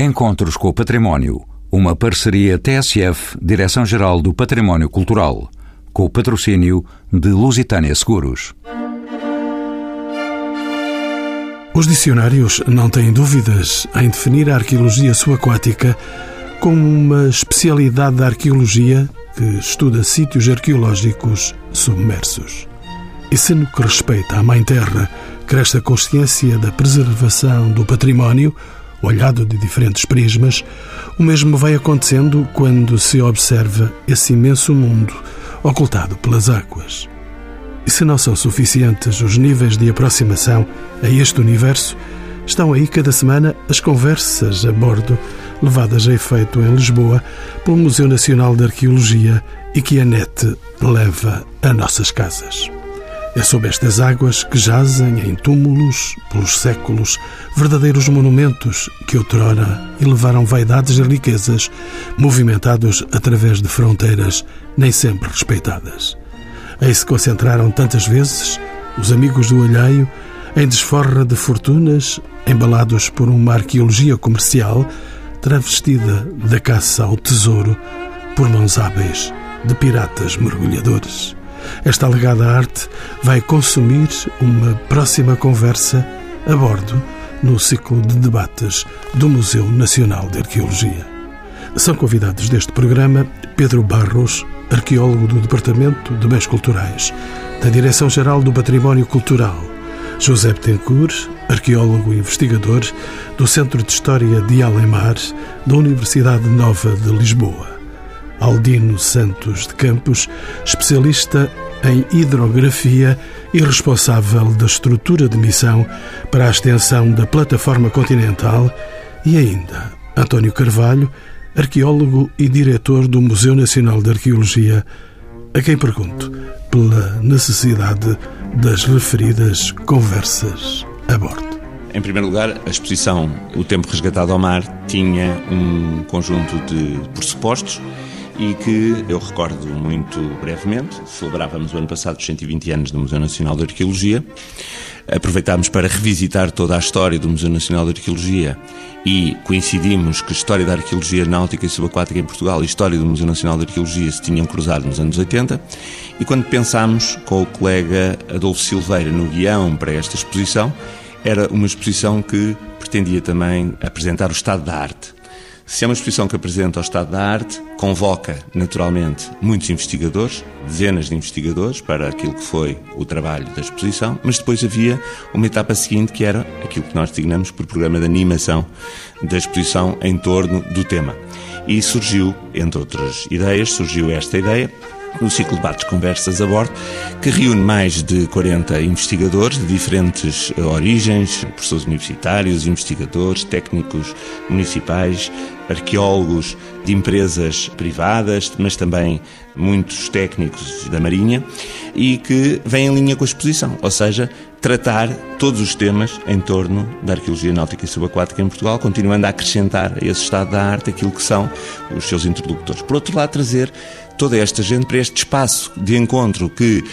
Encontros com o Património, uma parceria TSF, Direção-Geral do Património Cultural, com o patrocínio de Lusitânia Seguros. Os dicionários não têm dúvidas em definir a arqueologia subaquática como uma especialidade da arqueologia que estuda sítios arqueológicos submersos. E se no que respeita à Mãe Terra cresce a consciência da preservação do património, olhado de diferentes prismas, o mesmo vai acontecendo quando se observa esse imenso mundo ocultado pelas águas. E se não são suficientes os níveis de aproximação a este universo, estão aí cada semana as conversas a bordo levadas a efeito em Lisboa pelo Museu Nacional de Arqueologia e que a NET leva a nossas casas. É sob estas águas que jazem em túmulos, pelos séculos, verdadeiros monumentos que outrora elevaram vaidades e riquezas, movimentados através de fronteiras nem sempre respeitadas. Aí se concentraram tantas vezes os amigos do alheio em desforra de fortunas, embalados por uma arqueologia comercial travestida da caça ao tesouro por mãos hábeis de piratas mergulhadores. Esta alegada arte vai consumir uma próxima conversa a bordo no ciclo de debates do Museu Nacional de Arqueologia. São convidados deste programa Pedro Barros, arqueólogo do Departamento de Bens Culturais, da Direção-Geral do Património Cultural, José Betancourt, arqueólogo e investigador do Centro de História de Alemar, da Universidade Nova de Lisboa, Aldino Santos de Campos, especialista em hidrografia e responsável da estrutura de missão para a extensão da plataforma continental, e ainda António Carvalho, arqueólogo e diretor do Museu Nacional de Arqueologia, a quem pergunto pela necessidade das referidas conversas a bordo. Em primeiro lugar, a exposição O Tempo Resgatado ao Mar tinha um conjunto de pressupostos e que eu recordo muito brevemente. Celebrávamos o ano passado os 120 anos do Museu Nacional de Arqueologia. Aproveitámos para revisitar toda a história do Museu Nacional de Arqueologia e coincidimos que a história da arqueologia náutica e subaquática em Portugal e a história do Museu Nacional de Arqueologia se tinham cruzado nos anos 80. E quando pensámos com o colega Adolfo Silveira no guião para esta exposição, era uma exposição que pretendia também apresentar o estado da arte se é uma exposição que apresenta o estado da arte, convoca, naturalmente, muitos investigadores, dezenas de investigadores, para aquilo que foi o trabalho da exposição, mas depois havia uma etapa seguinte que era aquilo que nós designamos por programa de animação da exposição em torno do tema. E surgiu, entre outras ideias, surgiu esta ideia, no ciclo de debates conversas a bordo, que reúne mais de 40 investigadores de diferentes origens, professores universitários, investigadores, técnicos municipais, arqueólogos de empresas privadas, mas também muitos técnicos da Marinha, e que vem em linha com a exposição, ou seja, tratar todos os temas em torno da arqueologia náutica e subaquática em Portugal, continuando a acrescentar a esse estado da arte aquilo que são os seus interlocutores. Por outro lado, trazer toda esta gente para este espaço de encontro que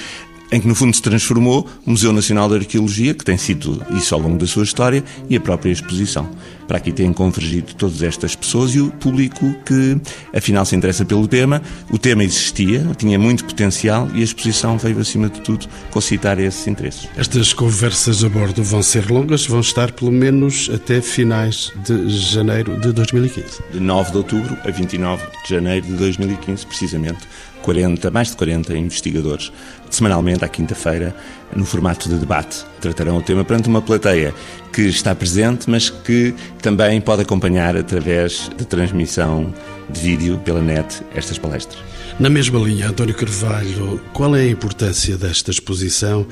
em que no fundo se transformou o Museu Nacional de Arqueologia, que tem sido isso ao longo da sua história, e a própria exposição. Para aqui têm convergido todas estas pessoas e o público que afinal se interessa pelo tema. O tema existia, tinha muito potencial e a exposição veio acima de tudo concitar esses interesses. Estas conversas a bordo vão ser longas, vão estar pelo menos até finais de janeiro de 2015. De 9 de outubro a 29 de janeiro de 2015, precisamente 40, mais de 40 investigadores, semanalmente, à quinta-feira, no formato de debate. Tratarão o tema perante uma plateia que está presente, mas que também pode acompanhar através de transmissão de vídeo pela net estas palestras. Na mesma linha, António Carvalho, qual é a importância desta exposição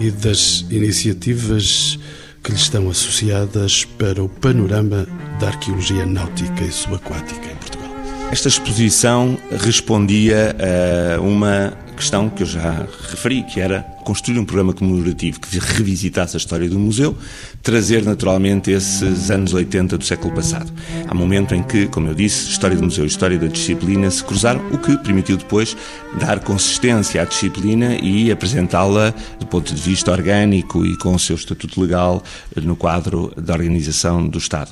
e das iniciativas que lhe estão associadas para o panorama da arqueologia náutica e subaquática em Portugal? Esta exposição respondia a uma questão que eu já referi, que era construir um programa comemorativo que revisitasse a história do museu, trazer naturalmente esses anos 80 do século passado. Há um momento em que, como eu disse, história do museu e história da disciplina se cruzaram, o que permitiu depois dar consistência à disciplina e apresentá-la do ponto de vista orgânico e com o seu estatuto legal no quadro da organização do Estado.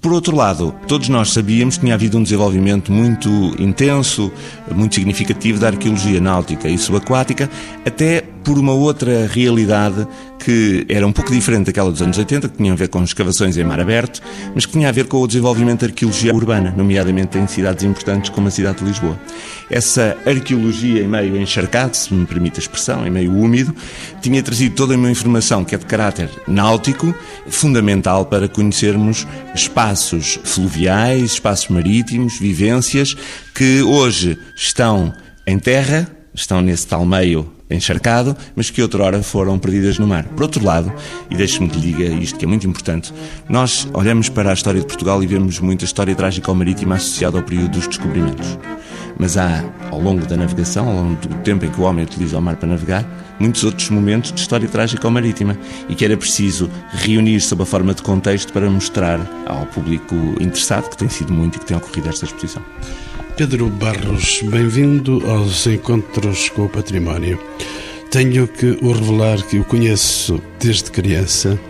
Por outro lado, todos nós sabíamos que tinha havido um desenvolvimento muito intenso, muito significativo da arqueologia náutica e subaquática, até por uma outra realidade que era um pouco diferente daquela dos anos 80, que tinha a ver com escavações em mar aberto, mas que tinha a ver com o desenvolvimento da arqueologia urbana, nomeadamente em cidades importantes como a cidade de Lisboa. Essa arqueologia em meio encharcado, se me permite a expressão, em meio úmido, tinha trazido toda uma informação que é de caráter náutico, fundamental para conhecermos espaços fluviais, espaços marítimos, vivências que hoje estão em terra, estão nesse tal meio encharcado, mas que outrora foram perdidas no mar. Por outro lado, e deixe-me que lhe diga isto que é muito importante, nós olhamos para a história de Portugal e vemos muita história trágica marítima associada ao período dos descobrimentos. Mas há, ao longo da navegação, ao longo do tempo em que o homem utiliza o mar para navegar, muitos outros momentos de história trágica marítima e que era preciso reunir sob a forma de contexto para mostrar ao público interessado, que tem sido muito e que tem ocorrido esta exposição. Pedro Barros, bem-vindo aos Encontros com o Património. Tenho que o revelar que o conheço desde criança,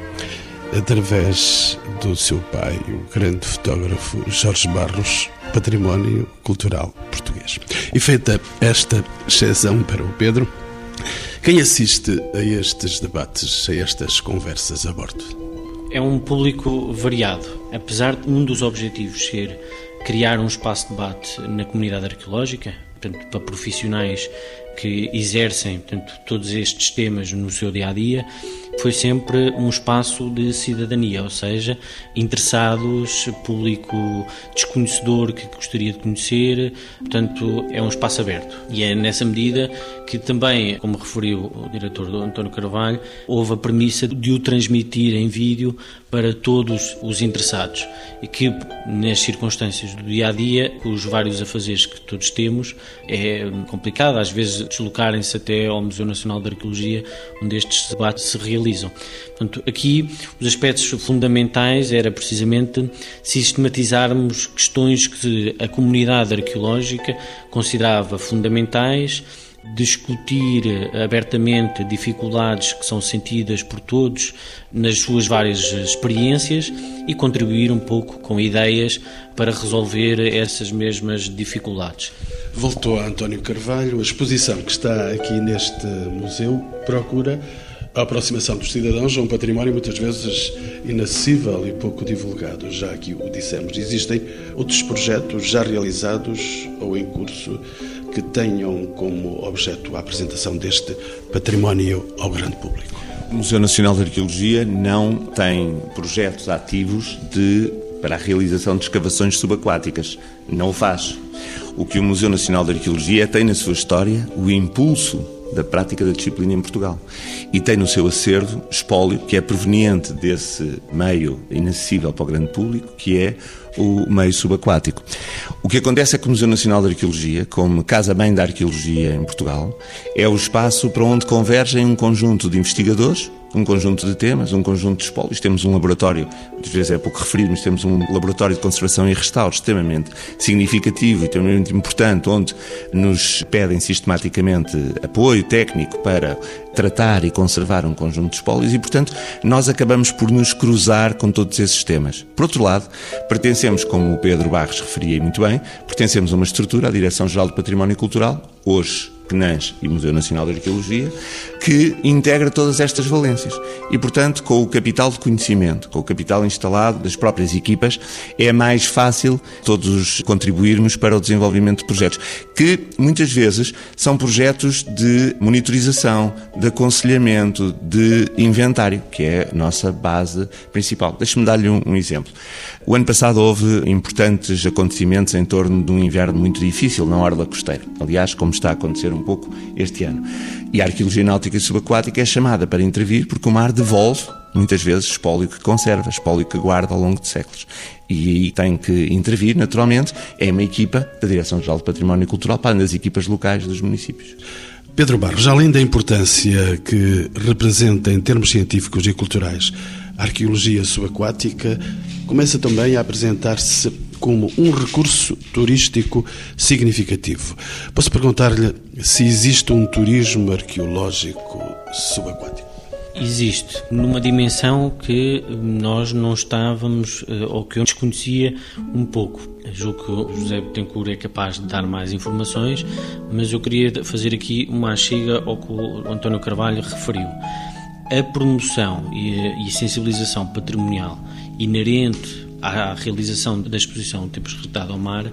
através do seu pai, o grande fotógrafo Jorge Barros, património cultural português. E feita esta exceção para o Pedro, quem assiste a estes debates, a estas conversas a bordo? É um público variado, apesar de um dos objetivos ser criar um espaço de debate na comunidade arqueológica, portanto, para profissionais que exercem portanto, todos estes temas no seu dia a dia, foi sempre um espaço de cidadania, ou seja, interessados, público desconhecedor que gostaria de conhecer, portanto, é um espaço aberto. E é nessa medida que também, como referiu o diretor António Carvalho, houve a premissa de o transmitir em vídeo para todos os interessados e que, nas circunstâncias do dia a dia, com os vários afazeres que todos temos, é complicado às vezes deslocarem-se até ao Museu Nacional de Arqueologia, onde estes debates se realizam. Portanto, aqui os aspectos fundamentais era precisamente sistematizarmos questões que a comunidade arqueológica considerava fundamentais discutir abertamente dificuldades que são sentidas por todos nas suas várias experiências e contribuir um pouco com ideias para resolver essas mesmas dificuldades. Voltou a António Carvalho, a exposição que está aqui neste museu procura a aproximação dos cidadãos a um património muitas vezes inacessível e pouco divulgado, já que o dissemos. Existem outros projetos já realizados ou em curso que tenham como objeto a apresentação deste património ao grande público. O Museu Nacional de Arqueologia não tem projetos ativos de, para a realização de escavações subaquáticas. Não o faz. O que o Museu Nacional de Arqueologia tem na sua história o impulso da prática da disciplina em Portugal. E tem no seu acervo espólio que é proveniente desse meio inacessível para o grande público, que é o meio subaquático. O que acontece é que o Museu Nacional de Arqueologia, como casa-mãe da arqueologia em Portugal, é o espaço para onde convergem um conjunto de investigadores, um conjunto de temas, um conjunto de espólios. Temos um laboratório, às vezes é pouco referido, mas temos um laboratório de conservação e restauro extremamente significativo e extremamente importante, onde nos pedem sistematicamente apoio técnico para tratar e conservar um conjunto de espólios e, portanto, nós acabamos por nos cruzar com todos esses temas. Por outro lado, pertencemos, como o Pedro Barros referia muito bem, pertencemos a uma estrutura, a Direção-Geral do Património Cultural, hoje PNAS e Museu Nacional de Arqueologia, que integra todas estas valências. E, portanto, com o capital de conhecimento, com o capital instalado das próprias equipas, é mais fácil todos contribuirmos para o desenvolvimento de projetos, que muitas vezes são projetos de monitorização, de aconselhamento, de inventário, que é a nossa base principal. Deixe-me dar-lhe um, um exemplo. O ano passado houve importantes acontecimentos em torno de um inverno muito difícil na orla costeira. Aliás, como está a acontecer um pouco este ano. E a arqueologia náutica subaquática é chamada para intervir porque o mar devolve, muitas vezes, espólio que conserva, espólio que guarda ao longo de séculos. E aí tem que intervir, naturalmente, é uma equipa da Direção-Geral de Património Cultural, para das equipas locais dos municípios. Pedro Barros, além da importância que representa em termos científicos e culturais a arqueologia subaquática, começa também a apresentar-se como um recurso turístico significativo. Posso perguntar-lhe se existe um turismo arqueológico subaquático? Existe, numa dimensão que nós não estávamos, eh, ou que eu desconhecia um pouco. Julgo que o José Betancourt é capaz de dar mais informações, mas eu queria fazer aqui uma chega ao que o António Carvalho referiu. A promoção e a sensibilização patrimonial inerente à realização da exposição Tempos Retado ao Mar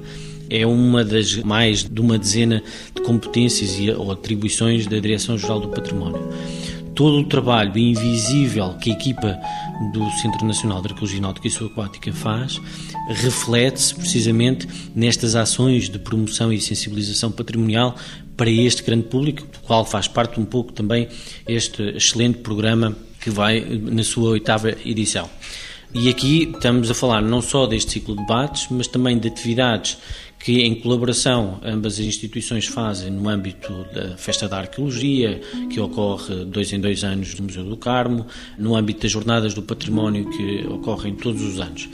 é uma das mais de uma dezena de competências ou atribuições da Direção-Geral do Património. Todo o trabalho invisível que a equipa do Centro Nacional de Arqueologia Náutica e Subaquática faz reflete-se precisamente nestas ações de promoção e sensibilização patrimonial para este grande público, do qual faz parte um pouco também este excelente programa que vai na sua oitava edição. E aqui estamos a falar não só deste ciclo de debates, mas também de atividades que, em colaboração, ambas as instituições fazem no âmbito da Festa da Arqueologia, que ocorre dois em dois anos no Museu do Carmo, no âmbito das Jornadas do Património, que ocorrem todos os anos.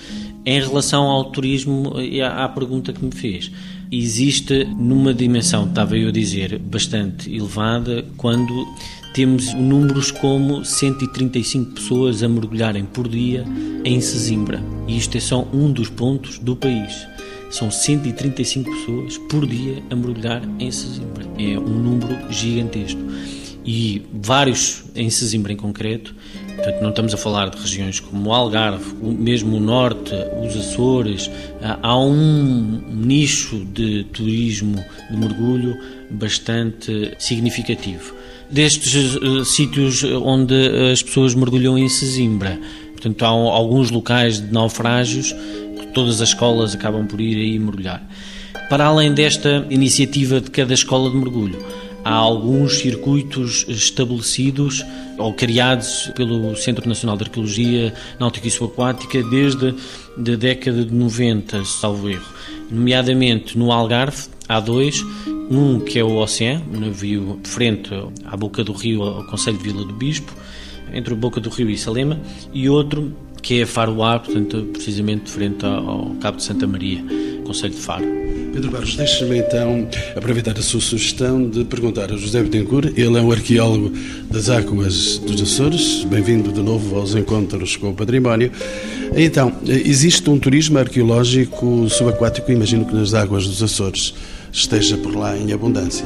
Em relação ao turismo, há a pergunta que me fez. Existe, numa dimensão, estava eu a dizer, bastante elevada, quando temos números como 135 pessoas a mergulharem por dia em Sesimbra. E isto é só um dos pontos do país. São 135 pessoas por dia a mergulhar em Sesimbra. É um número gigantesco. E vários em Sesimbra em concreto, portanto, não estamos a falar de regiões como o Algarve, mesmo o Norte, os Açores, há um nicho de turismo de mergulho bastante significativo. Destes uh, sítios onde as pessoas mergulham em Sesimbra, portanto, há alguns locais de naufrágios todas as escolas acabam por ir aí mergulhar. Para além desta iniciativa de cada escola de mergulho, há alguns circuitos estabelecidos ou criados pelo Centro Nacional de Arqueologia Náutica e Subaquática desde a década de 90, salvo erro. Nomeadamente no Algarve, há dois, um que é o Oceano, um navio de frente à boca do rio, ao Conselho de Vila do Bispo, entre a boca do rio e Salema, e outro que é Faro A, portanto, precisamente frente ao Cabo de Santa Maria, Conselho de Faro. Pedro Barros, deixe-me então aproveitar a sua sugestão de perguntar a José Betancourt. Ele é um arqueólogo das águas dos Açores. Bem-vindo de novo aos encontros com o património. Então, existe um turismo arqueológico subaquático, imagino que nas águas dos Açores esteja por lá em abundância.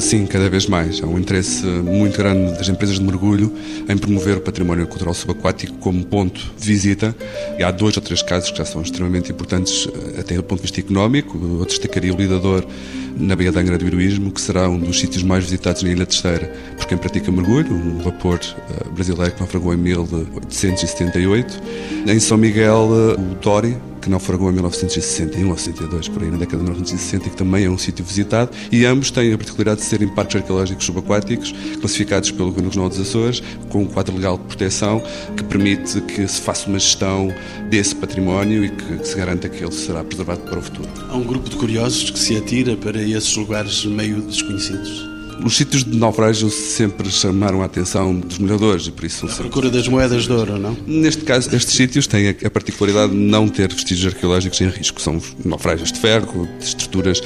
Sim, cada vez mais. Há um interesse muito grande das empresas de mergulho em promover o património cultural subaquático como ponto de visita. E há dois ou três casos que já são extremamente importantes, eh, até do ponto de vista económico. Eu destacaria o lidador na Baía da Angra do Heroísmo, que será um dos sítios mais visitados na Ilha Terceira por quem pratica mergulho, um vapor eh, brasileiro que naufragou em 1878. Em São Miguel, eh, o Dori, que naufragou em 1961 ou 62, por aí na década de 1960, e que também é um sítio visitado, e ambos têm a particularidade de serem parques arqueológicos subaquáticos, classificados pelo Governo Regional dos Açores, com um quadro legal de proteção que permite que se faça uma gestão desse património e que, se garanta que ele será preservado para o futuro. Há um grupo de curiosos que se atira para esses lugares meio desconhecidos. Os sítios de naufrágio sempre chamaram a atenção dos molhadores e por isso... A procura das moedas de ouro, não? Neste caso, estes sítios têm a particularidade de não ter vestígios arqueológicos em risco. São naufrágios de ferro, de estruturas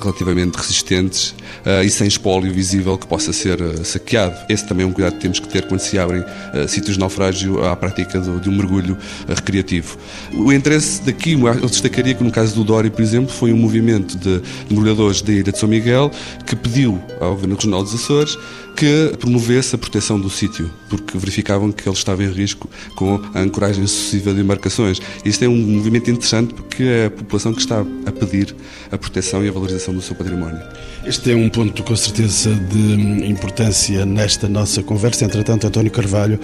relativamente resistentes uh, e sem espólio visível que possa ser uh, saqueado. Esse também é um cuidado que temos que ter quando se abrem uh, sítios de naufrágio à prática do, de um mergulho recreativo. O interesse daqui, eu destacaria que no caso do Dori, por exemplo, foi um movimento de mergulhadores da Ilha de São Miguel que pediu ao governo no Regional dos Açores que promovesse a proteção do sítio, porque verificavam que ele estava em risco com a ancoragem sucessiva de embarcações. Isto é um movimento interessante porque é a população que está a pedir a proteção e a valorização do seu património. Este é um ponto com certeza de importância nesta nossa conversa. Entretanto, António Carvalho,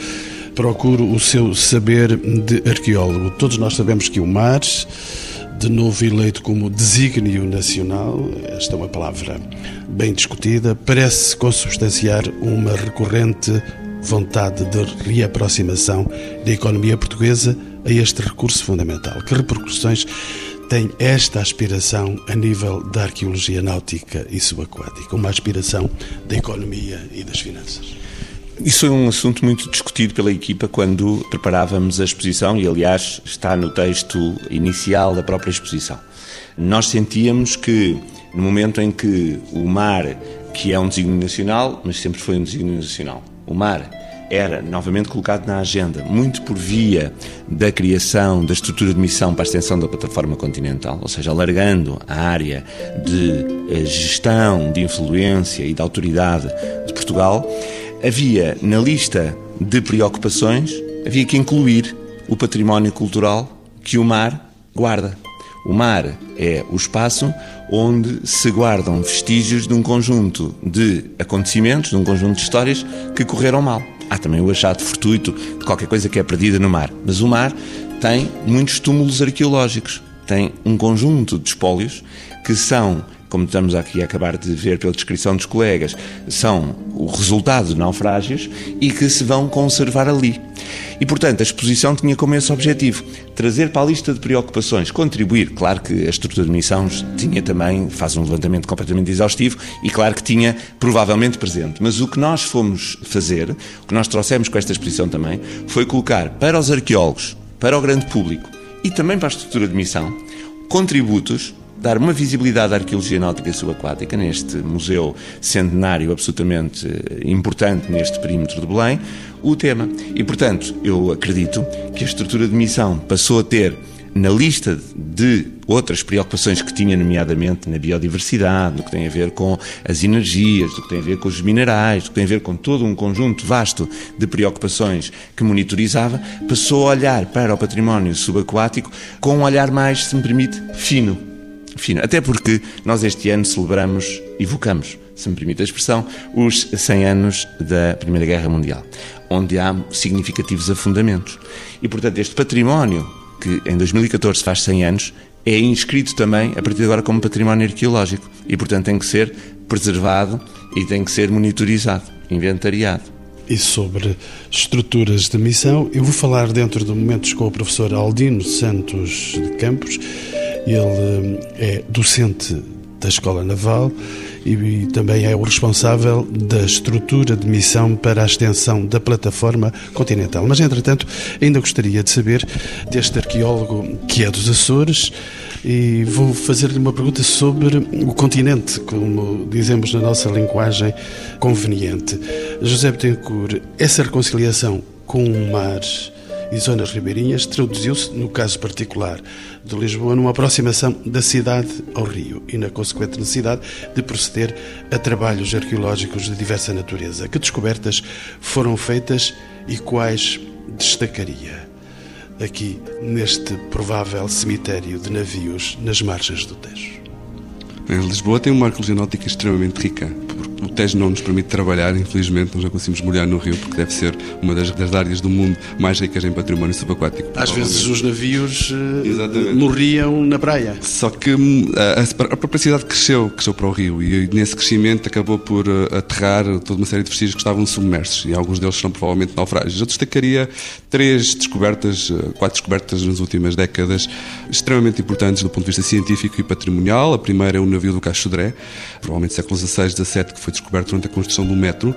procuro o seu saber de arqueólogo. Todos nós sabemos que o mar de novo eleito como desígnio nacional, esta é uma palavra bem discutida, parece consubstanciar uma recorrente vontade de reaproximação da economia portuguesa a este recurso fundamental. Que repercussões tem esta aspiração a nível da arqueologia náutica e subaquática? Uma aspiração da economia e das finanças? Isso foi um assunto muito discutido pela equipa quando preparávamos a exposição e, aliás, está no texto inicial da própria exposição. Nós sentíamos que, no momento em que o mar, que é um desígnio nacional, mas sempre foi um desígnio nacional, o mar era novamente colocado na agenda, muito por via da criação da estrutura de missão para a extensão da plataforma continental, ou seja, alargando a área de eh, gestão, de influência e de autoridade de Portugal, havia na lista de preocupações, havia que incluir o património cultural que o mar guarda. O mar é o espaço onde se guardam vestígios de um conjunto de acontecimentos, de um conjunto de histórias que correram mal. Há também o achado fortuito de qualquer coisa que é perdida no mar. Mas o mar tem muitos túmulos arqueológicos, tem um conjunto de espólios que são como estamos aqui a acabar de ver pela descrição dos colegas, são o resultado de naufrágios e que se vão conservar ali. E, portanto, a exposição tinha como esse objetivo trazer para a lista de preocupações, contribuir. Claro que a estrutura de missões tinha também, faz um levantamento completamente exaustivo e, claro que tinha provavelmente presente. Mas o que nós fomos fazer, o que nós trouxemos com esta exposição também, foi colocar para os arqueólogos, para o grande público e também para a estrutura de missão, contributos dar uma visibilidade à arqueologia náutica subaquática neste museu centenário absolutamente eh, importante neste perímetro de Belém, o tema. E, portanto, eu acredito que a estrutura de missão passou a ter na lista de outras preocupações que tinha, nomeadamente na biodiversidade, no que tem a ver com as energias, do que tem a ver com os minerais, do que tem a ver com todo um conjunto vasto de preocupações que monitorizava, passou a olhar para o património subaquático com um olhar mais, se me permite, fino fino. Até porque nós este ano celebramos, evocamos, se me permite a expressão, os 100 anos da Primeira Guerra Mundial, onde há significativos afundamentos. E, portanto, este património, que em 2014 faz 100 anos, é inscrito também, a partir de agora, como património arqueológico. E, portanto, tem que ser preservado e tem que ser monitorizado, inventariado. E sobre estruturas de missão, eu vou falar dentro de momentos com o professor Aldino Santos de Campos, ele é docente da Escola Naval e também é o responsável da estrutura de missão para a extensão da plataforma continental. Mas, entretanto, ainda gostaria de saber deste arqueólogo que é dos Açores e vou fazer-lhe uma pergunta sobre o continente, como dizemos na nossa linguagem conveniente. José Betancourt, essa reconciliação com o mar e zonas ribeirinhas traduziu-se, no caso particular de Lisboa, numa aproximação da cidade ao rio e na consequente necessidade de proceder a trabalhos arqueológicos de diversa natureza. Que descobertas foram feitas e quais destacaria aqui neste provável cemitério de navios nas margens do Tejo? Lisboa tem uma arqueologia náutica extremamente rica o Tejo não nos permite trabalhar, infelizmente, nós não conseguimos molhar no rio, porque deve ser uma das, das áreas do mundo mais ricas em património subaquático. Às vezes os navios eh, Exatamente. morriam na praia. Só que hum, a, a, própria cidade cresceu, cresceu para o rio, e nesse crescimento acabou por eh, aterrar toda uma série de vestígios que estavam submersos, e alguns deles são provavelmente naufrágios. Eu destacaria três descobertas, eh, quatro descobertas nas últimas décadas, extremamente importantes do ponto de vista científico e patrimonial. A primeira é o navio do Cachodré, provavelmente século XVI, XVII, que foi foi descoberto durante a construção do metro.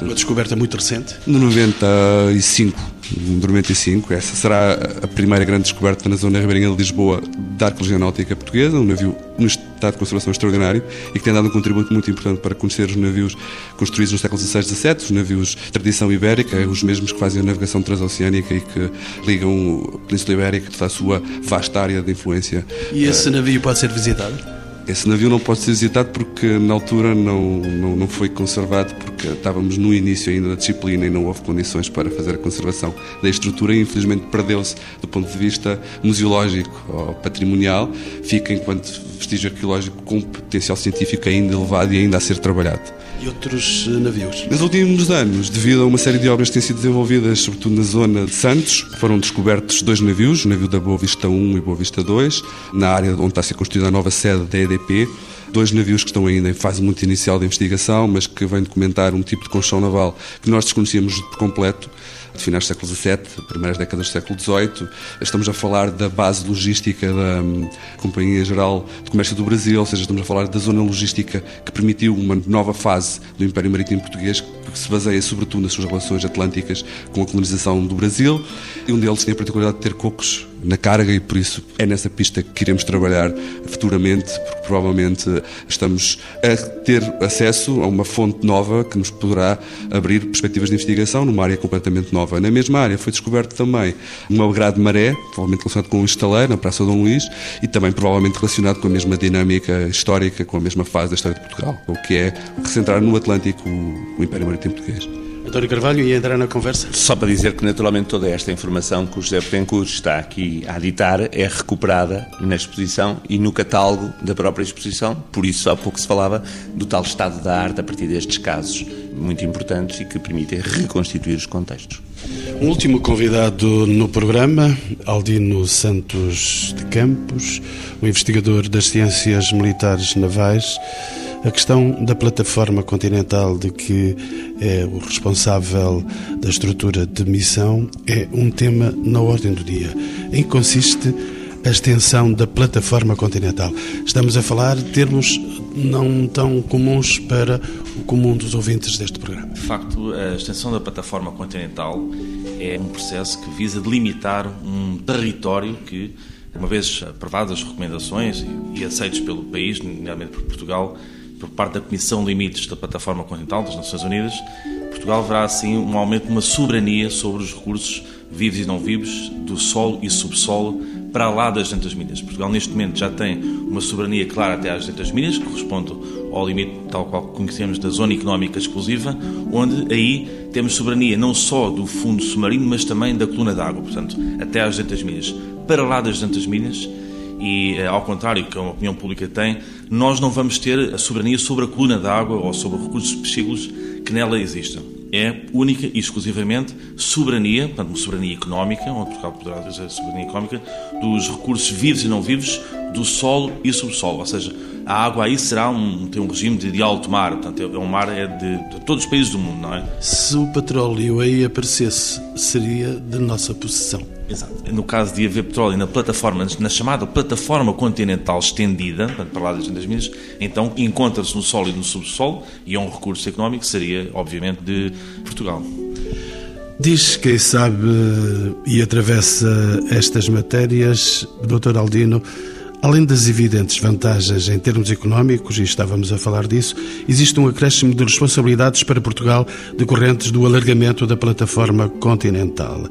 Uma descoberta muito recente? No 95, 95. Essa será a primeira grande descoberta na zona ribeirinha de Lisboa da arqueologia náutica portuguesa, um navio num estado de conservação extraordinário e que tem dado um contributo muito importante para conhecer os navios construídos no século XVI e XVII, os navios de tradição ibérica, os mesmos que fazem a navegação transoceânica e que ligam a Península Ibérica, toda a sua vasta área de influência. E esse navio pode ser visitado? Esse navio não pode ser visitado porque na altura não, não, não foi conservado, porque estávamos no início ainda da disciplina e não houve condições para fazer a conservação da estrutura e infelizmente perdeu-se do ponto de vista museológico ou patrimonial, fica enquanto vestígio arqueológico com potencial científico ainda elevado e ainda a ser trabalhado e outros eh, navios. Nos últimos anos, devido a uma série de obras que têm sido desenvolvidas, sobretudo na zona de Santos, foram descobertos dois navios, o navio da Boa Vista 1 e Boa Vista 2, na área onde está a ser construída a nova sede da EDP. Dois navios que estão ainda em fase muito inicial de investigação, mas que vêm documentar um tipo de construção naval que nós desconhecíamos por completo de finais do século XVII, primeiras décadas do século XVIII. Estamos a falar da base logística da um, Companhia Geral de Comércio do Brasil, ou seja, estamos a falar da zona logística que permitiu uma nova fase do Império Marítimo Português, que se baseia sobretudo nas suas relações atlânticas com a colonização do Brasil. E um deles tem a particularidade de ter cocos na carga e por isso é nessa pista que queremos trabalhar futuramente, porque provavelmente estamos a ter acesso a uma fonte nova que nos poderá abrir perspectivas de investigação numa área completamente nova. Na mesma área foi descoberto também uma grade maré, provavelmente relacionado com um estaleiro na Praça Dom Luís e também provavelmente relacionado com a mesma dinâmica histórica, com a mesma fase da história de Portugal, o que é recentrar no Atlântico o Império Marítimo Português. António Carvalho ia entrar na conversa? Só para dizer que, naturalmente, toda esta informação que o José Betancourt está aqui a editar é recuperada na exposição e no catálogo da própria exposição. Por isso, há pouco se falava do tal estado da arte a partir destes casos muito importantes e que permitem reconstituir os contextos. Um último convidado no programa, Aldino Santos de Campos, o investigador das ciências militares navais. A questão da plataforma continental de que é o responsável da estrutura de missão é um tema na ordem do dia. Em que consiste a extensão da plataforma continental. Estamos a falar de termos não tão comuns para o comum dos ouvintes deste programa. De facto, a extensão da plataforma continental é um processo que visa delimitar um território que, uma vez aprovadas as recomendações e aceitos pelo país, nomeadamente por Portugal, por parte da Comissão Limites da Plataforma Continental das Nações Unidas, Portugal verá assim um aumento de uma soberania sobre os recursos vivos e não vivos do solo e subsolo para lá das 200 milhas. Portugal neste momento já tem uma soberania clara até às 200 milhas, que corresponde ao limite tal qual conhecemos da zona económica exclusiva, onde aí temos soberania não só do fundo submarino, mas também da coluna d'água, portanto, até às 200 milhas. Para lá das 200 milhas, e eh, ao contrário que a opinião pública tem, nós não vamos ter a soberania sobre a coluna d'água ou sobre recursos piscícolas que nela existam. É única e exclusivamente soberania, portanto, uma soberania económica, onde Portugal poderá dizer soberania económica, dos recursos vivos e não vivos do solo e subsolo, ou seja, a água aí será um, tem um regime de, de alto mar, portanto, é um mar é de, de, todos os países do mundo, não é? Se o petróleo aí aparecesse, seria de nossa possessão. Exato. No caso de haver petróleo na plataforma, na chamada plataforma continental estendida, para lá das milhas, então encontra-se no solo e no subsolo e é um recurso económico que seria, obviamente, de Portugal. Diz quem sabe e atravessa estas matérias, Dr. Aldino, Além das evidentes vantagens em termos económicos, e estávamos a falar disso, existe um acréscimo de responsabilidades para Portugal decorrentes do alargamento da plataforma continental.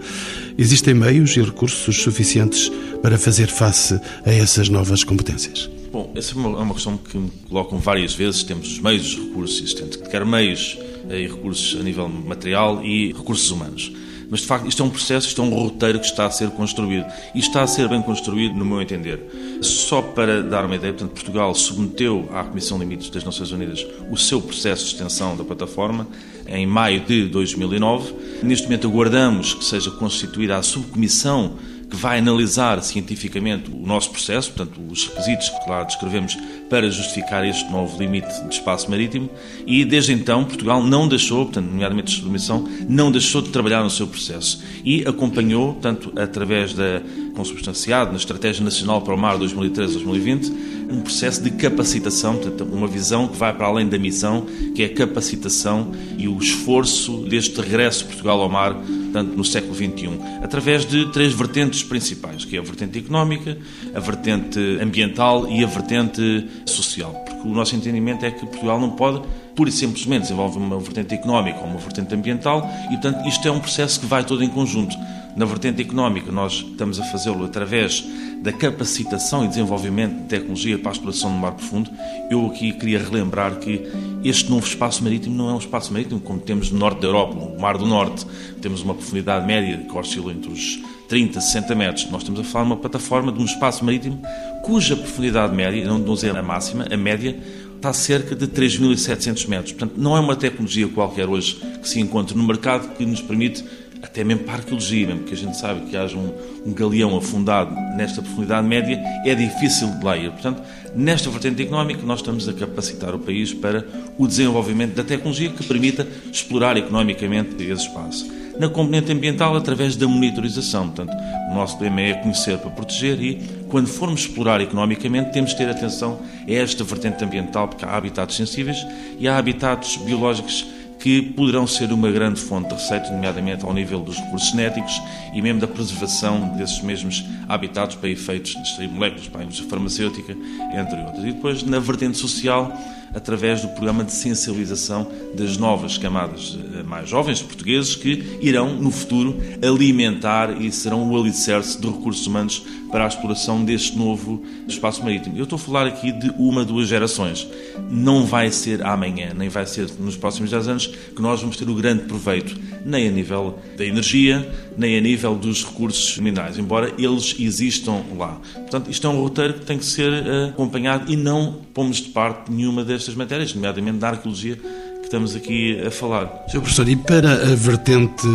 Existem meios e recursos suficientes para fazer face a essas novas competências? Bom, essa é uma, é questão que me colocam várias vezes. Temos os meios os recursos existentes, quer meios e recursos a nível material e recursos humanos. Mas, de facto, isto é um processo, isto é um roteiro que está a ser construído. E está a ser bem construído, no meu entender. Só para dar uma ideia, portanto, Portugal submeteu à Comissão de Limites das Nações Unidas o seu processo de extensão da plataforma em maio de 2009. Neste momento aguardamos que seja constituída a subcomissão que vai analisar cientificamente o nosso processo, portanto, os requisitos que lá descrevemos para justificar este novo limite de espaço marítimo, e desde então Portugal não deixou, portanto, nomeadamente a submissão, não deixou de trabalhar no seu processo. E acompanhou, tanto através da consubstanciado na Estratégia Nacional para o Mar 2013-2020, um processo de capacitação, portanto, uma visão que vai para além da missão, que é a capacitação e o esforço deste regresso de Portugal ao mar portanto, no século XXI, através de três vertentes principais, que é a vertente económica, a vertente ambiental e a vertente social. O nosso entendimento é que Portugal não pode pura e simplesmente desenvolver uma vertente económica ou uma vertente ambiental e, portanto, isto é um processo que vai todo em conjunto. Na vertente económica, nós estamos a fazê-lo através da capacitação e desenvolvimento de tecnologia para a exploração do mar profundo. Eu aqui queria relembrar que este novo espaço marítimo não é um espaço marítimo como temos no norte da Europa, no Mar do Norte. Temos uma profundidade média que oscila entre os 30, 60 metros. Nós estamos a falar de uma plataforma de um espaço marítimo cuja profundidade média, não dizer a máxima, a média, está cerca de 3.700 metros. Portanto, não é uma tecnologia qualquer hoje que se encontra no mercado que nos permite até mesmo para a arqueologia, mesmo que a gente sabe que haja um, um galeão afundado nesta profundidade média, é difícil de lá ir. Portanto, nesta vertente económica, nós estamos a capacitar o país para o desenvolvimento da tecnologia que permita explorar economicamente esse espaço. Na componente ambiental, através da monitorização. Portanto, o nosso lema é conhecer para proteger e, quando formos explorar economicamente, temos de ter atenção a esta vertente ambiental, porque há habitats sensíveis e há habitats biológicos que poderão ser uma grande fonte de receita, nomeadamente ao nível dos recursos genéticos e mesmo da preservação desses mesmos habitats para efeitos de moléculas para a indústria farmacêutica, entre outras. E depois, na vertente social, através do programa de sensibilização das novas camadas eh, mais jovens de portugueses que irão, no futuro, alimentar e serão o alicerce de recursos humanos para a exploração deste novo espaço marítimo. Eu estou a falar aqui de uma, duas gerações. Não vai ser amanhã, nem vai ser nos próximos 10 anos que nós vamos ter o grande proveito, nem a nível da energia, nem a nível dos recursos minerais, embora eles existam lá. Portanto, isto é um roteiro que tem que ser eh, acompanhado e não pomos de parte nenhuma destas matérias, nomeadamente da arqueologia que estamos aqui a falar. Sr. Professor, e para a vertente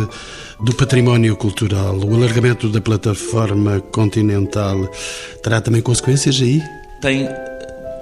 do património cultural, o alargamento da plataforma continental terá também consequências aí? Tem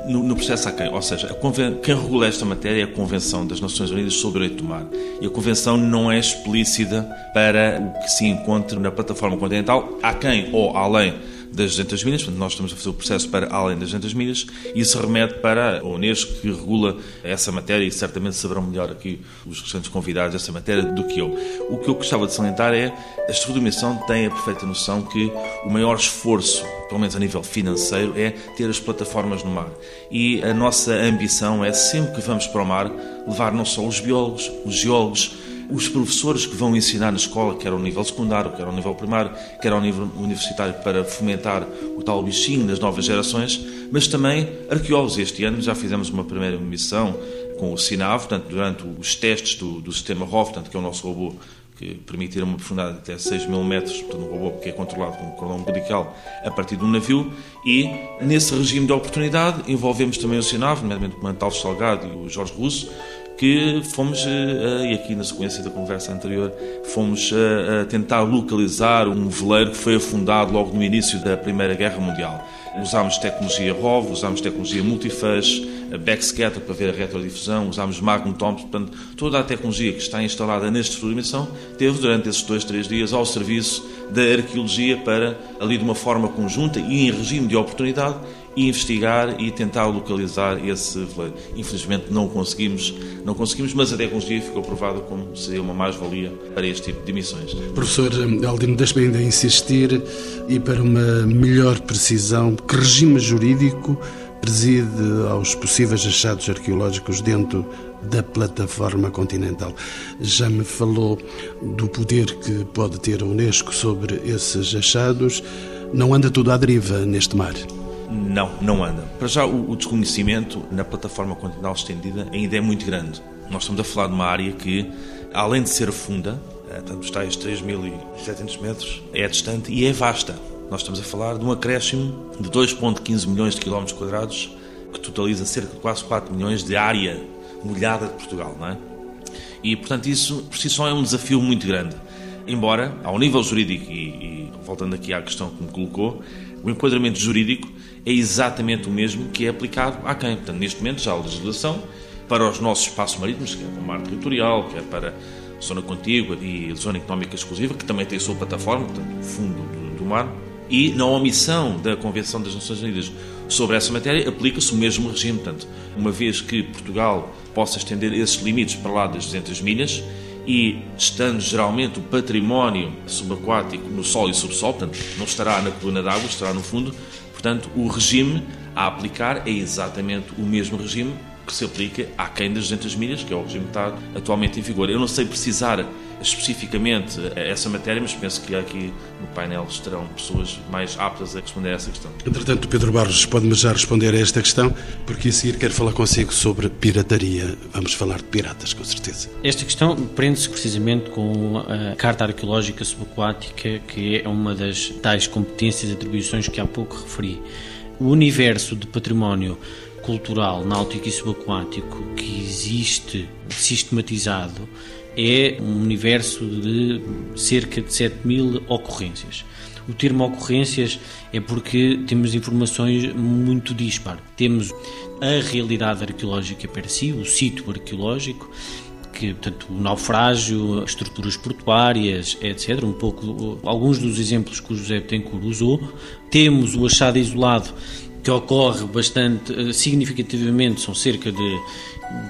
no, no processo quem, ou seja, quem regula esta matéria é a Convenção das Nações Unidas sobre o Direito do Mar. E a Convenção não é explícita para o que se encontra na plataforma continental, a quem ou além das 200 milhas, portanto, nós estamos a fazer o processo para além das 200 milhas, e isso remete para a Unesco, que regula essa matéria, e certamente saberão melhor aqui os restantes convidados dessa matéria do que eu. O que eu gostava de salientar é a Missão tem a perfeita noção que o maior esforço, pelo menos a nível financeiro, é ter as plataformas no mar. E a nossa ambição é, sempre que vamos para o mar, levar não só os biólogos, os geólogos, os professores que vão ensinar na escola, quer ao nível secundário, quer ao nível primário, quer ao nível universitário, para fomentar o tal bichinho das novas gerações, mas também arqueólogos. Este ano já fizemos uma primeira missão com o SINAV, portanto, durante os testes do, do sistema ROV, portanto, que é o nosso robô que permitir uma profundidade de até 6 mil metros, portanto um robô que é controlado com um cordão umbilical a partir de um navio e nesse regime de oportunidade envolvemos também o SINAV, nomeadamente o Mantal Salgado e o Jorge Russo, que fomos, eh, eh, e aqui na sequência da conversa anterior, fomos eh, a tentar localizar um veleiro que foi afundado logo no início da Primeira Guerra Mundial. Usámos tecnologia ROV, usámos tecnologia multifaz, backscatter para ver a retrodifusão, usámos Magnum Thompson, portanto, toda a tecnologia que está instalada de dimensão teve durante esses dois, três dias ao serviço da arqueologia para, ali de uma forma conjunta e em regime de oportunidade, investigar e tentar localizar esse veleiro. Infelizmente não conseguimos, não conseguimos, mas a tecnologia ficou provada como seria uma mais-valia para este tipo de missões. Professor Aldino, deixe-me ainda insistir e para uma melhor precisão, que regime jurídico preside aos possíveis achados arqueológicos dentro da plataforma continental. Já me falou do poder que pode ter a Unesco sobre esses achados. Não anda tudo à deriva neste mar? Não, não anda. Para já, o, desconhecimento na plataforma continental estendida ainda é muito grande. Nós estamos a falar de uma área que, além de ser funda, eh, tanto os tais 3.700 metros, é distante e é vasta. Nós estamos a falar de um acréscimo de 2,15 milhões de quilómetros quadrados, que totaliza cerca de quase 4 milhões de área molhada de Portugal, não é? E, portanto, isso por si só é um desafio muito grande. Embora, ao nível jurídico, e, e voltando aqui à questão que me colocou, o enquadramento jurídico é exatamente o mesmo que é aplicado a quem? Portanto, neste momento já há legislação para os nossos espaços marítimos, quer para o mar territorial, quer para a zona contígua e zona económica exclusiva, que também tem a sua plataforma, portanto, o fundo do, do mar, e na omissão da Convenção das Nações Unidas sobre essa matéria, aplica-se o mesmo regime. Portanto, uma vez que Portugal possa estender esses limites para lá das 200 milhas e estando geralmente o património subaquático no solo e subsolo, portanto, não estará na coluna d'água, estará no fundo, portanto, o regime a aplicar é exatamente o mesmo regime que se aplica à quem das 200 milhas, que é o regime que está atualmente em vigor. Eu não sei precisar especificamente essa matéria, mas penso que aqui no painel estarão pessoas mais aptas a responder a essa questão. Entretanto, Pedro Barros pode-me já responder a esta questão, porque a seguir quero falar consigo sobre pirataria. Vamos falar de piratas, com certeza. Esta questão prende-se precisamente com a Carta Arqueológica Subaquática, que é uma das tais competências e atribuições que há pouco referi. O universo de património cultural náutico e subaquático que existe sistematizado é um universo de cerca de 7 mil ocorrências. O termo ocorrências é porque temos informações muito dispar. Temos a realidade arqueológica per si, o sítio arqueológico, que, portanto, o naufrágio, estruturas portuárias, etc. Um pouco, alguns dos exemplos que o José Betancourt usou. Temos o achado isolado que ocorre bastante eh, significativamente, são cerca de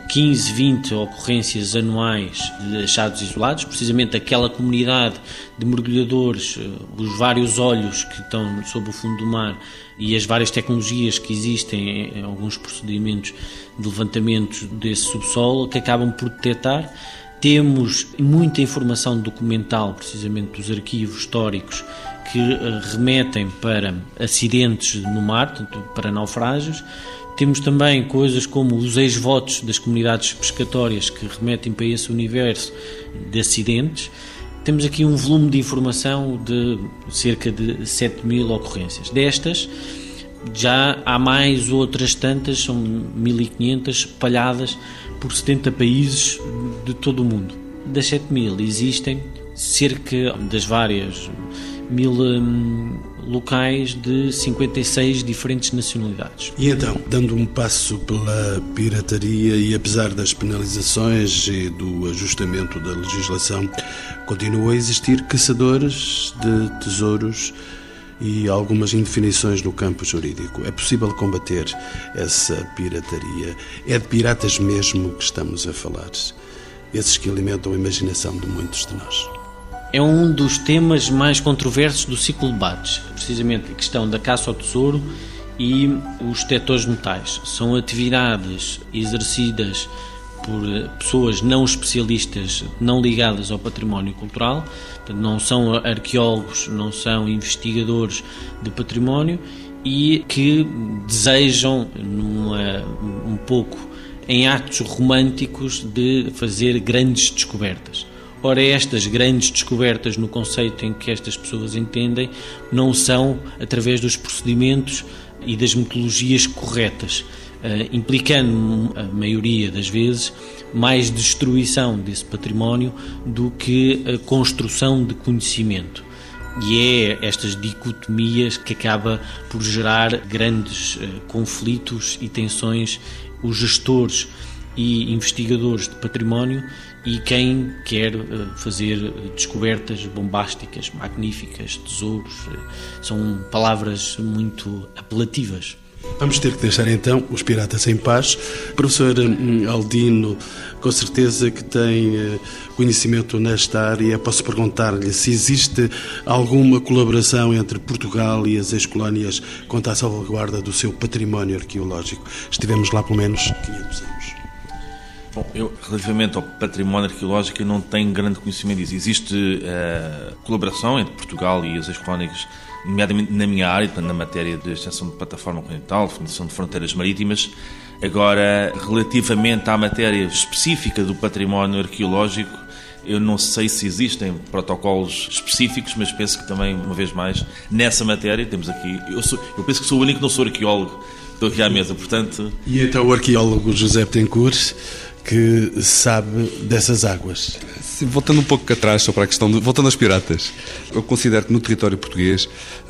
15, 20 ocorrências anuais de achados isolados, precisamente aquela comunidade de mergulhadores, eh, os vários olhos que estão sob o fundo do mar e as várias tecnologias que existem em alguns procedimentos de levantamento desse subsolo que acabam por detectar. Temos muita informação documental, precisamente dos arquivos históricos, que eh, remetem para acidentes no mar, para naufrágios. Temos também coisas como os ex-votos das comunidades pescatórias que remetem para esse universo de acidentes. Temos aqui um volume de informação de cerca de 7 mil ocorrências. Destas, já há mais outras tantas, são 1500 espalhadas por 70 países de todo o mundo. Das 7 mil existem cerca das várias mil hum, locais de 56 diferentes nacionalidades. E então, dando um passo pela pirataria e apesar das penalizações e do ajustamento da legislação, continuam a existir caçadores de tesouros e algumas indefinições no campo jurídico. É possível combater essa pirataria? É de piratas mesmo que estamos a falar? Esses que alimentam a imaginação de muitos de nós é um dos temas mais controversos do ciclo de debates, precisamente a questão da caça ao tesouro e os detectores de metais. São atividades exercidas por pessoas não especialistas, não ligadas ao património cultural, não são arqueólogos, não são investigadores de património e que desejam, numa, um pouco em atos românticos, de fazer grandes descobertas. Ora, estas grandes descobertas no conceito em que estas pessoas entendem não são através dos procedimentos e das metodologias corretas, eh, implicando, a maioria das vezes, mais destruição desse património do que a construção de conhecimento. E é estas dicotomias que acaba por gerar grandes eh, conflitos e tensões. Os gestores e investigadores de património e quem quer eh, fazer descobertas bombásticas, magníficas, tesouros, eh, são palavras muito apelativas. Vamos ter que deixar então os piratas em paz. Professor hum, Aldino, com certeza que tem eh, conhecimento nesta área. Posso perguntar-lhe se existe alguma colaboração entre Portugal e as ex-colónias quanto à salvaguarda do seu património arqueológico. Estivemos lá pelo menos 500 anos. Bom, eu, relativamente ao património arqueológico, não tenho grande conhecimento disso. Existe uh, colaboração entre Portugal e as ex-colónicas, nomeadamente na minha área, na matéria de extensão de plataforma continental, definição de fronteiras marítimas. Agora, relativamente à matéria específica do património arqueológico, eu não sei se existem protocolos específicos, mas penso que também, uma vez mais, nessa matéria, temos aqui. Eu, sou, eu penso que sou o único que não sou arqueólogo, estou aqui à mesa, portanto. E então o arqueólogo José Betancourt que sabe dessas águas. Sim, voltando um pouco atrás só para a questão, de, voltando aos piratas, eu considero que no território português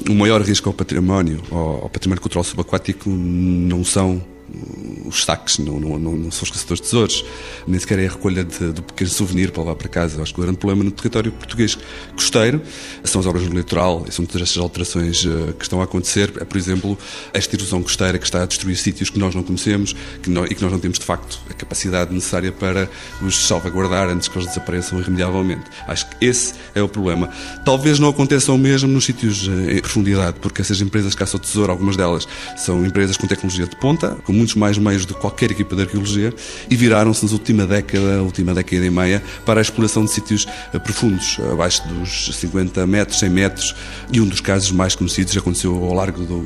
o maior risco ao património, ao, ao património cultural subaquático, não são os saques, não, não, não, são os caçadores de tesouros, nem sequer é a recolha de, do pequeno souvenir para levar para casa. Acho que o grande problema no território português costeiro são as obras no litoral são todas estas alterações uh, que estão a acontecer. É, por exemplo, esta erosão costeira que está a destruir sítios que nós não conhecemos que e que nós não temos, de facto, a capacidade necessária para os salvaguardar antes que eles desapareçam irremediavelmente. Acho que esse é o problema. Talvez não aconteça o mesmo nos sítios uh, em profundidade, porque essas empresas que caçam tesouro, algumas delas são empresas com tecnologia de ponta, com muitos mais meios de qualquer equipa de arqueologia e viraram-se nas última década, última década e meia, para a exploração de sítios eh, profundos, abaixo dos 50 metros, 100 metros, e um dos casos mais conhecidos aconteceu ao largo do,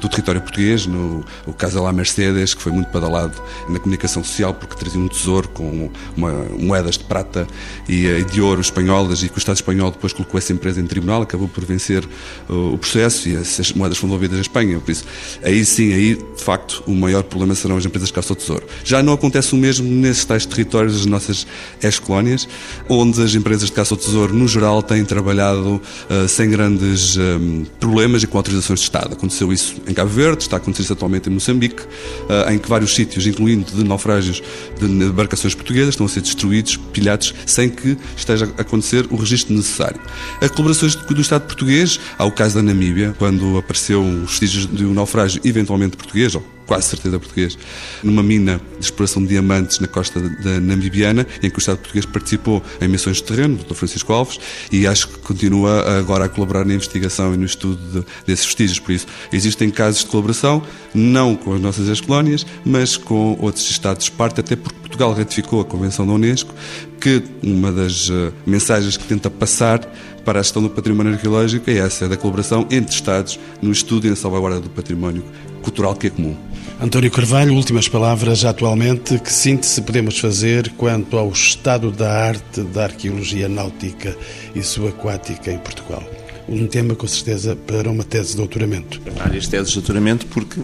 do território português, no o caso La Mercedes, que foi muito badalado na comunicação social porque trazia um tesouro com uma, moedas de prata e, e, de ouro espanholas e que o Estado espanhol depois colocou essa empresa em tribunal, acabou por vencer uh, o processo e essas moedas foram devolvidas à Espanha. Por isso, aí sim, aí de facto o maior problema serão as empresas de caça ao tesouro. Já não acontece o mesmo nesses tais territórios das nossas ex-colónias, onde as empresas de caça ao tesouro, no geral, têm trabalhado uh, sem grandes um, problemas e com autorizações de Estado. Aconteceu isso em Cabo Verde, está a acontecer atualmente em Moçambique, uh, em que vários sítios, incluindo de naufrágios de embarcações portuguesas, estão a ser destruídos, pilhados, sem que esteja a acontecer o registro necessário. As colaborações do Estado português, há o caso da Namíbia, quando apareceu os vestígios de um naufrágio eventualmente português, ou quase certeza português, numa mina de exploração de diamantes na costa da Namibiana, em que o Estado português participou em missões de terreno, do Dr. Francisco Alves, e acho que continua agora a colaborar na investigação e no estudo de, desses vestígios. Por isso, existem casos de colaboração, não com as nossas ex-colónias, mas com outros Estados parte, até porque Portugal ratificou a Convenção da Unesco, que uma das uh, mensagens que tenta passar para a gestão do património arqueológico é essa, é da colaboração entre Estados no estudo e na salvaguarda do património cultural que é comum. António Carvalho, últimas palavras atualmente. Que síntese podemos fazer quanto ao estado da arte da arqueologia náutica e subaquática em Portugal? Um tema, com certeza, para uma tese de doutoramento. Várias teses de doutoramento, porque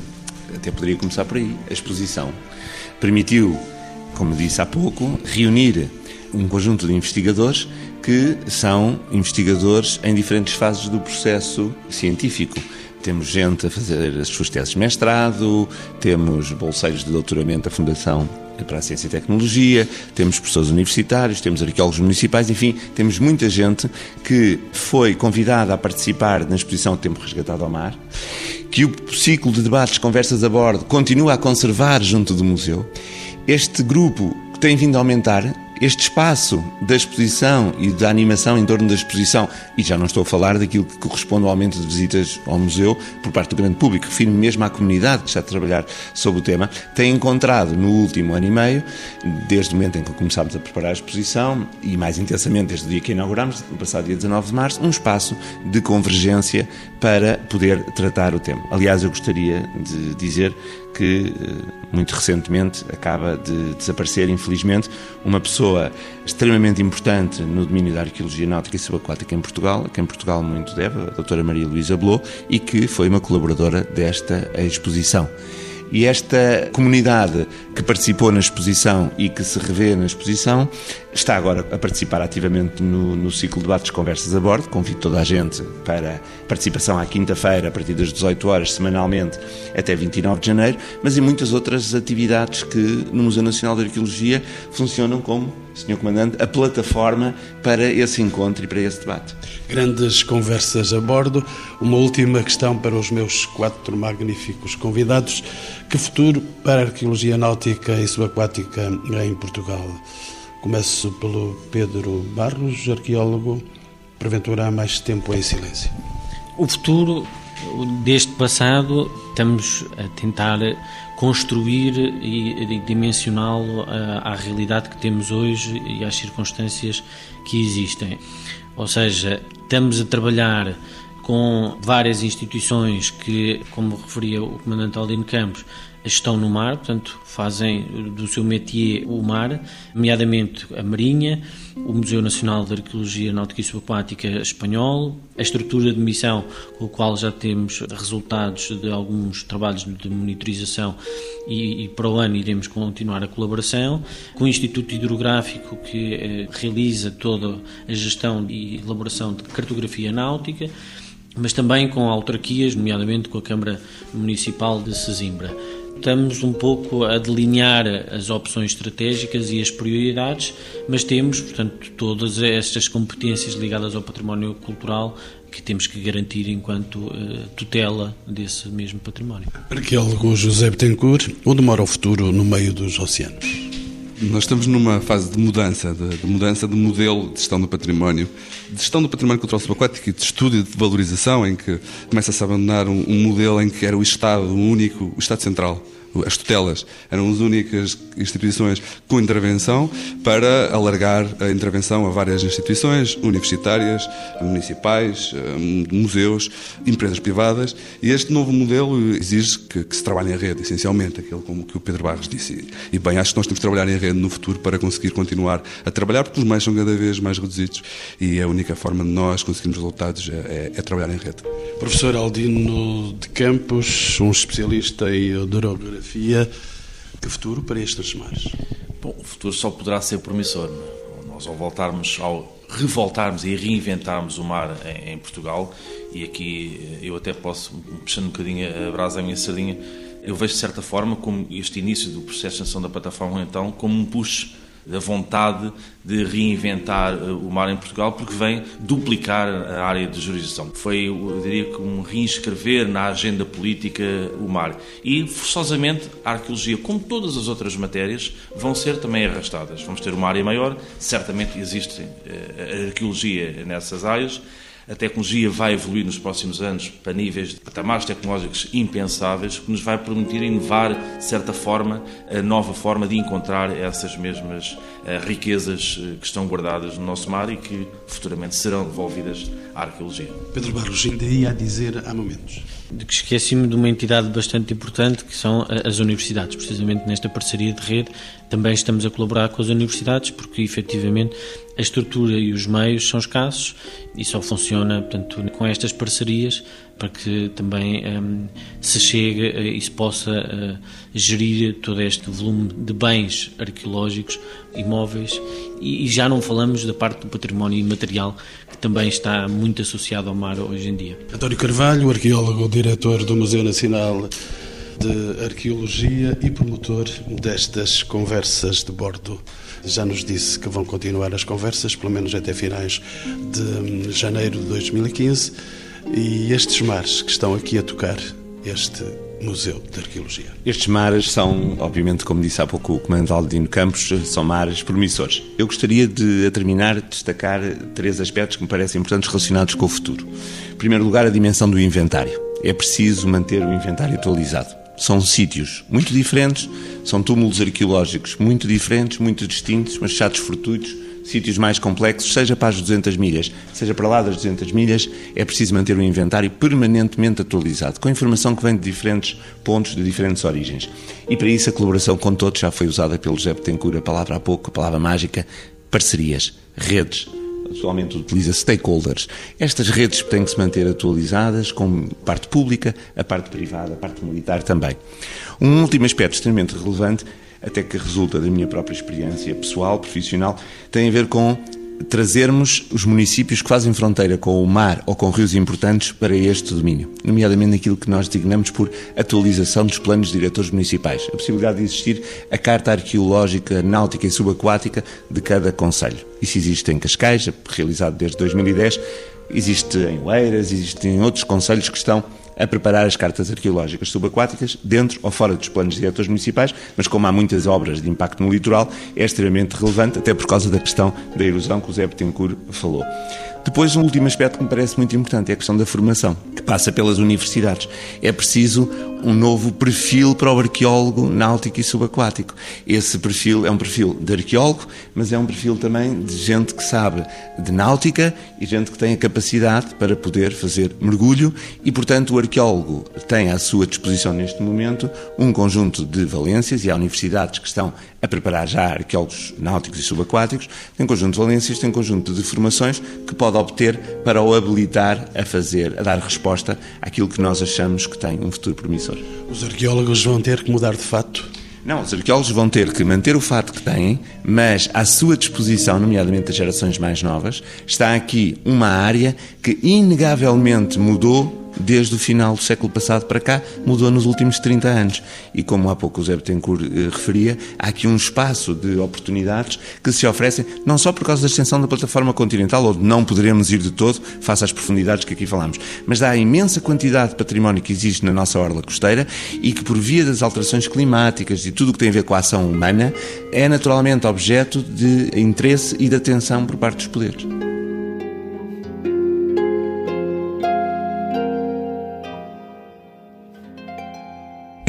até poderia começar por aí. A exposição permitiu, como disse há pouco, reunir um conjunto de investigadores que são investigadores em diferentes fases do processo científico temos gente a fazer as suas teses de mestrado, temos bolseiros de doutoramento da Fundação para a Ciência e Tecnologia, temos professores universitários, temos arqueólogos municipais, enfim, temos muita gente que foi convidada a participar na exposição Tempo Resgatado ao Mar, que o ciclo de debates, conversas a bordo, continua a conservar junto do museu. Este grupo tem vindo a aumentar este espaço da exposição e da animação em torno da exposição, e já não estou a falar daquilo que corresponde ao aumento de visitas ao museu por parte do grande público, refiro-me mesmo à comunidade que está a trabalhar sobre o tema, tem encontrado no último ano e meio, desde o momento em que começámos a preparar a exposição, e mais intensamente desde o dia que inauguramos, no passado dia 19 de março, um espaço de convergência para poder tratar o tema. Aliás, eu gostaria de dizer que eh, muito recentemente acaba de desaparecer, infelizmente, uma pessoa extremamente importante no domínio da arqueologia náutica e subaquática em Portugal, a quem Portugal muito deve, a doutora Maria Luísa Blô, e que foi uma colaboradora desta exposição. E esta comunidade que participou na exposição e que se revê na exposição está agora a participar ativamente no, no ciclo de debates conversas a bordo. Convido toda a gente para participação à quinta-feira, a partir das 18 horas, semanalmente, até 29 de janeiro, mas em muitas outras atividades que no Museu Nacional de Arqueologia funcionam como, Sr. Comandante, a plataforma para esse encontro e para esse debate. Grandes conversas a bordo. Uma última questão para os meus quatro magníficos convidados. Que futuro para a arqueologia náutica e subaquática em Portugal? Começo pelo Pedro Barros, arqueólogo, porventura há mais tempo em silêncio. O futuro deste passado estamos a tentar construir e dimensioná-lo à realidade que temos hoje e às circunstâncias que existem. Ou seja, estamos a trabalhar com várias instituições que, como referia o Comandante Aldino Campos, estão no mar, portanto, fazem do seu métier o mar, nomeadamente a Marinha, o Museu Nacional de Arqueologia Náutica e Subaquática Espanhol, a estrutura de missão com a qual já temos resultados de alguns trabalhos de monitorização e, e para o ano iremos continuar a colaboração, com o Instituto Hidrográfico que eh, realiza toda a gestão e elaboração de cartografia náutica, mas também com autarquias, nomeadamente com a Câmara Municipal de Sesimbra estamos um pouco a delinear as opções estratégicas e as prioridades, mas temos, portanto, todas estas competências ligadas ao património cultural que temos que garantir enquanto uh, tutela desse mesmo património. Arqueólogo José Betancourt, onde mora o futuro no meio dos oceanos? Nós estamos numa fase de mudança, de, de, mudança de modelo de gestão do património, de gestão do património cultural subaquático e de estudo e de valorização, em que começa-se a abandonar um, um modelo em que era o Estado único, o Estado central as tutelas eram as únicas instituições com intervenção para alargar a intervenção a várias instituições universitárias, municipais, eh, museus, empresas privadas. E este novo modelo exige que, que se trabalhe em rede, essencialmente, aquilo como que o Pedro Barros disse. E bem, acho que nós temos que trabalhar em rede no futuro para conseguir continuar a trabalhar, porque os meios são cada vez mais reduzidos e a única forma de nós conseguirmos resultados é, é, é trabalhar em rede. Professor Aldino de Campos, um especialista em hidrografia, Que futuro para estes mares? Bom, o futuro só poderá ser promissor. É? Nós, ao voltarmos, ao revoltarmos e reinventarmos o mar em, em, Portugal, e aqui eh, eu até posso, puxando um bocadinho a brasa à minha sardinha, eu vejo de certa forma como este início do processo de extensão da plataforma então como um push da vontade de reinventar eh, o mar em Portugal, porque vem duplicar a área de jurisdição. Foi, eu diria que, um reinscrever na agenda política o mar. E, forçosamente, a arqueologia, como todas as outras matérias, vão ser também arrastadas. Vamos ter uma área maior, certamente existe eh, arqueologia nessas áreas, a tecnologia vai evoluir nos próximos anos para níveis de patamares tecnológicos impensáveis, que nos vai permitir inovar, de certa forma, a nova forma de encontrar essas mesmas eh, riquezas eh, que estão guardadas no nosso mar e que futuramente serão devolvidas à arqueologia. Pedro Barros, ainda ia a dizer há momentos. De que esqueci-me de uma entidade bastante importante, que são as universidades. Precisamente nesta parceria de rede também estamos a colaborar com as universidades, porque efetivamente a estrutura e os meios são escassos e só funciona portanto, com estas parcerias para que também um, se chegue e se possa uh, gerir todo este volume de bens arqueológicos, imóveis e, e, já não falamos da parte do património imaterial que também está muito associado ao mar hoje em dia. António Carvalho, arqueólogo, diretor do Museu Nacional de Arqueologia e promotor destas conversas de bordo já nos disse que vão continuar as conversas, pelo menos até finais de hum, janeiro de 2015. E estes mares que estão aqui a tocar este Museu de Arqueologia. Estes mares são, obviamente, como disse há pouco o Comandante Aldino Campos, são mares promissores. Eu gostaria de, a terminar, destacar três aspectos que me parecem importantes relacionados com o futuro. Em primeiro lugar, a dimensão do inventário. É preciso manter o inventário atualizado. São sítios muito diferentes, são túmulos arqueológicos muito diferentes, muito distintos, mas chatos fortuitos, sítios mais complexos, seja para as 200 milhas, seja para lá das 200 milhas, é preciso manter o inventário permanentemente atualizado, com informação que vem de diferentes pontos, de diferentes origens. E para isso a colaboração com todos já foi usada pelo José Betancourt, a palavra há pouco, a palavra mágica, parcerias, redes, atualmente utiliza stakeholders. Estas redes têm que se manter atualizadas com parte pública, a parte privada, a parte militar também. Um último aspecto extremamente relevante, até que resulta da minha própria experiência pessoal, profissional, tem a ver com trazermos os municípios que fazem fronteira com o mar ou com rios importantes para este domínio, nomeadamente naquilo que nós designamos por atualização dos planos diretores municipais, a possibilidade de existir a Carta Arqueológica, Náutica e Subaquática de cada Conselho. Isso existe em Cascais, realizado desde 2010, existe em Oeiras, existe em outros conselhos que estão a preparar as cartas arqueológicas subaquáticas, dentro ou fora dos planos diretores municipais, mas como há muitas obras de impacto no litoral, é extremamente relevante, até por causa da questão da erosão que o Zé Betancourt falou. Depois, um último aspecto que me parece muito importante é a questão da formação, que passa pelas universidades. É preciso um novo perfil para o arqueólogo náutico e subaquático. Esse perfil é um perfil de arqueólogo, mas é um perfil também de gente que sabe de náutica e gente que tem a capacidade para poder fazer mergulho e, portanto, o arqueólogo tem à sua disposição neste momento um conjunto de valências e há universidades que estão a preparar já arqueólogos náuticos e subaquáticos, tem um conjunto de valências, tem um conjunto de formações que pode obter para o habilitar a fazer, a dar resposta àquilo que nós achamos que tem um futuro promissor. Os arqueólogos vão ter que mudar de fato? Não, os arqueólogos vão ter que manter o fato que têm, mas à sua disposição, nomeadamente das gerações mais novas, está aqui uma área que inegavelmente mudou desde o final do século passado para cá, mudou nos últimos 30 anos. E como há pouco o Zé Betancourt eh, referia, há aqui um espaço de oportunidades que se oferecem, não só por causa da extensão da plataforma continental, onde não poderemos ir de todo, face às profundidades que aqui falamos, mas da imensa quantidade de património que existe na nossa orla costeira e que, por via das alterações climáticas e tudo o que tem a ver com a ação humana, é naturalmente objeto de interesse e de atenção por parte dos poderes.